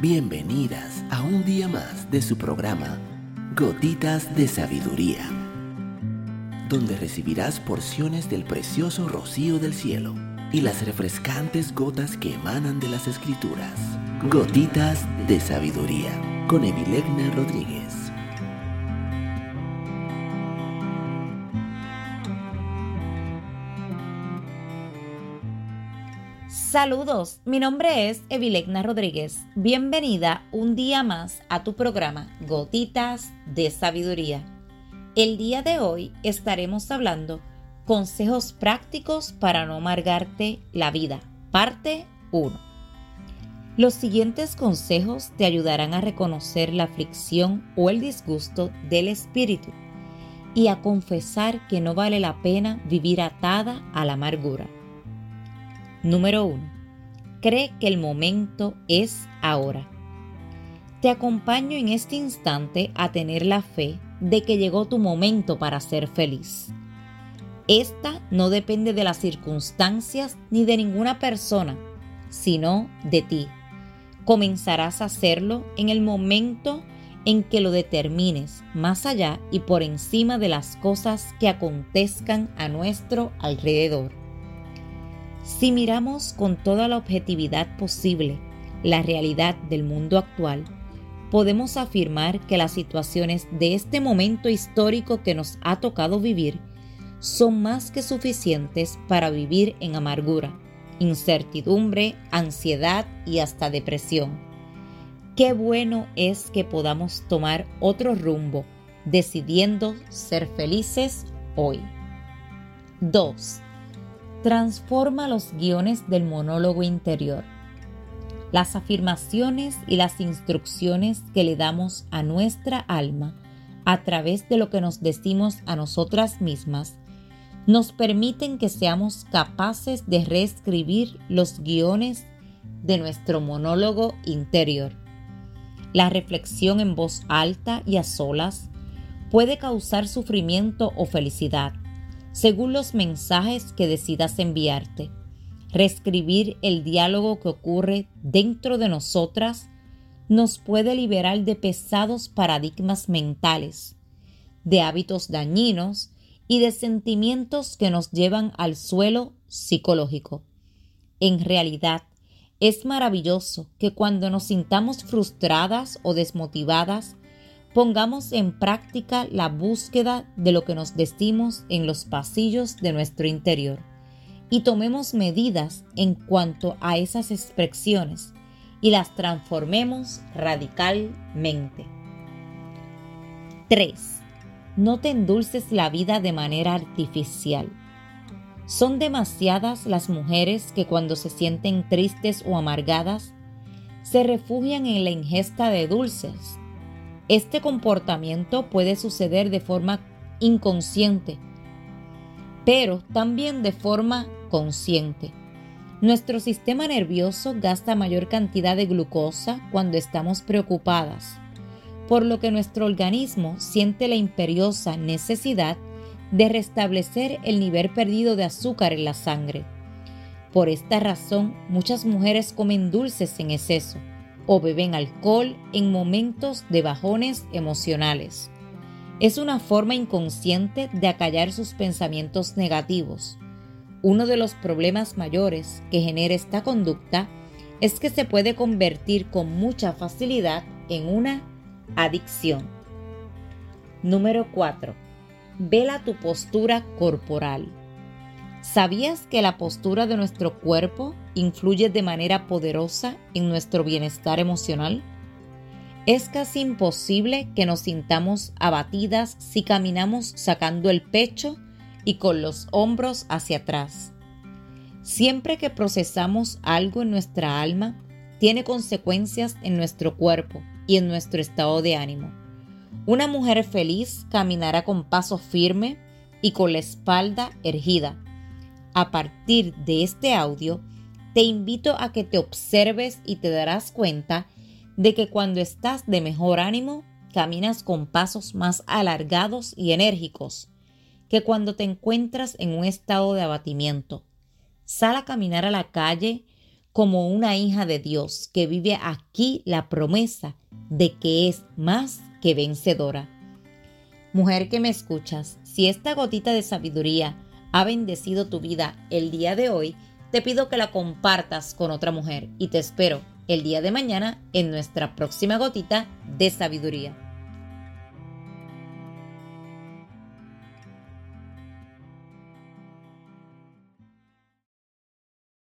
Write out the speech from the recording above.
Bienvenidas a un día más de su programa Gotitas de Sabiduría, donde recibirás porciones del precioso rocío del cielo y las refrescantes gotas que emanan de las escrituras. Gotitas de Sabiduría con Evilegna Rodríguez. Saludos, mi nombre es Evilegna Rodríguez. Bienvenida un día más a tu programa Gotitas de Sabiduría. El día de hoy estaremos hablando consejos prácticos para no amargarte la vida, parte 1. Los siguientes consejos te ayudarán a reconocer la aflicción o el disgusto del espíritu y a confesar que no vale la pena vivir atada a la amargura. Número 1. Cree que el momento es ahora. Te acompaño en este instante a tener la fe de que llegó tu momento para ser feliz. Esta no depende de las circunstancias ni de ninguna persona, sino de ti. Comenzarás a hacerlo en el momento en que lo determines más allá y por encima de las cosas que acontezcan a nuestro alrededor. Si miramos con toda la objetividad posible la realidad del mundo actual, podemos afirmar que las situaciones de este momento histórico que nos ha tocado vivir son más que suficientes para vivir en amargura, incertidumbre, ansiedad y hasta depresión. Qué bueno es que podamos tomar otro rumbo, decidiendo ser felices hoy. 2 transforma los guiones del monólogo interior. Las afirmaciones y las instrucciones que le damos a nuestra alma a través de lo que nos decimos a nosotras mismas nos permiten que seamos capaces de reescribir los guiones de nuestro monólogo interior. La reflexión en voz alta y a solas puede causar sufrimiento o felicidad, según los mensajes que decidas enviarte. Reescribir el diálogo que ocurre dentro de nosotras nos puede liberar de pesados paradigmas mentales, de hábitos dañinos y de sentimientos que nos llevan al suelo psicológico. En realidad, es maravilloso que cuando nos sintamos frustradas o desmotivadas, pongamos en práctica la búsqueda de lo que nos decimos en los pasillos de nuestro interior y tomemos medidas en cuanto a esas expresiones y las transformemos radicalmente. 3. No te endulces la vida de manera artificial. Son demasiadas las mujeres que cuando se sienten tristes o amargadas se refugian en la ingesta de dulces este comportamiento puede suceder de forma inconsciente, pero también de forma consciente. Nuestro sistema nervioso gasta mayor cantidad de glucosa cuando estamos preocupadas, por lo que nuestro organismo siente la imperiosa necesidad de restablecer el nivel perdido de azúcar en la sangre. Por esta razón, muchas mujeres comen dulces en exceso o beben alcohol en momentos de bajones emocionales. Es una forma inconsciente de acallar sus pensamientos negativos. Uno de los problemas mayores que genera esta conducta es que se puede convertir con mucha facilidad en una adicción. Número 4. Vela tu postura corporal. ¿Sabías que la postura de nuestro cuerpo influye de manera poderosa en nuestro bienestar emocional? Es casi imposible que nos sintamos abatidas si caminamos sacando el pecho y con los hombros hacia atrás. Siempre que procesamos algo en nuestra alma, tiene consecuencias en nuestro cuerpo y en nuestro estado de ánimo. Una mujer feliz caminará con paso firme y con la espalda erguida a partir de este audio, te invito a que te observes y te darás cuenta de que cuando estás de mejor ánimo, caminas con pasos más alargados y enérgicos que cuando te encuentras en un estado de abatimiento. Sal a caminar a la calle como una hija de Dios que vive aquí la promesa de que es más que vencedora. Mujer que me escuchas, si esta gotita de sabiduría ha bendecido tu vida el día de hoy, te pido que la compartas con otra mujer y te espero el día de mañana en nuestra próxima gotita de sabiduría.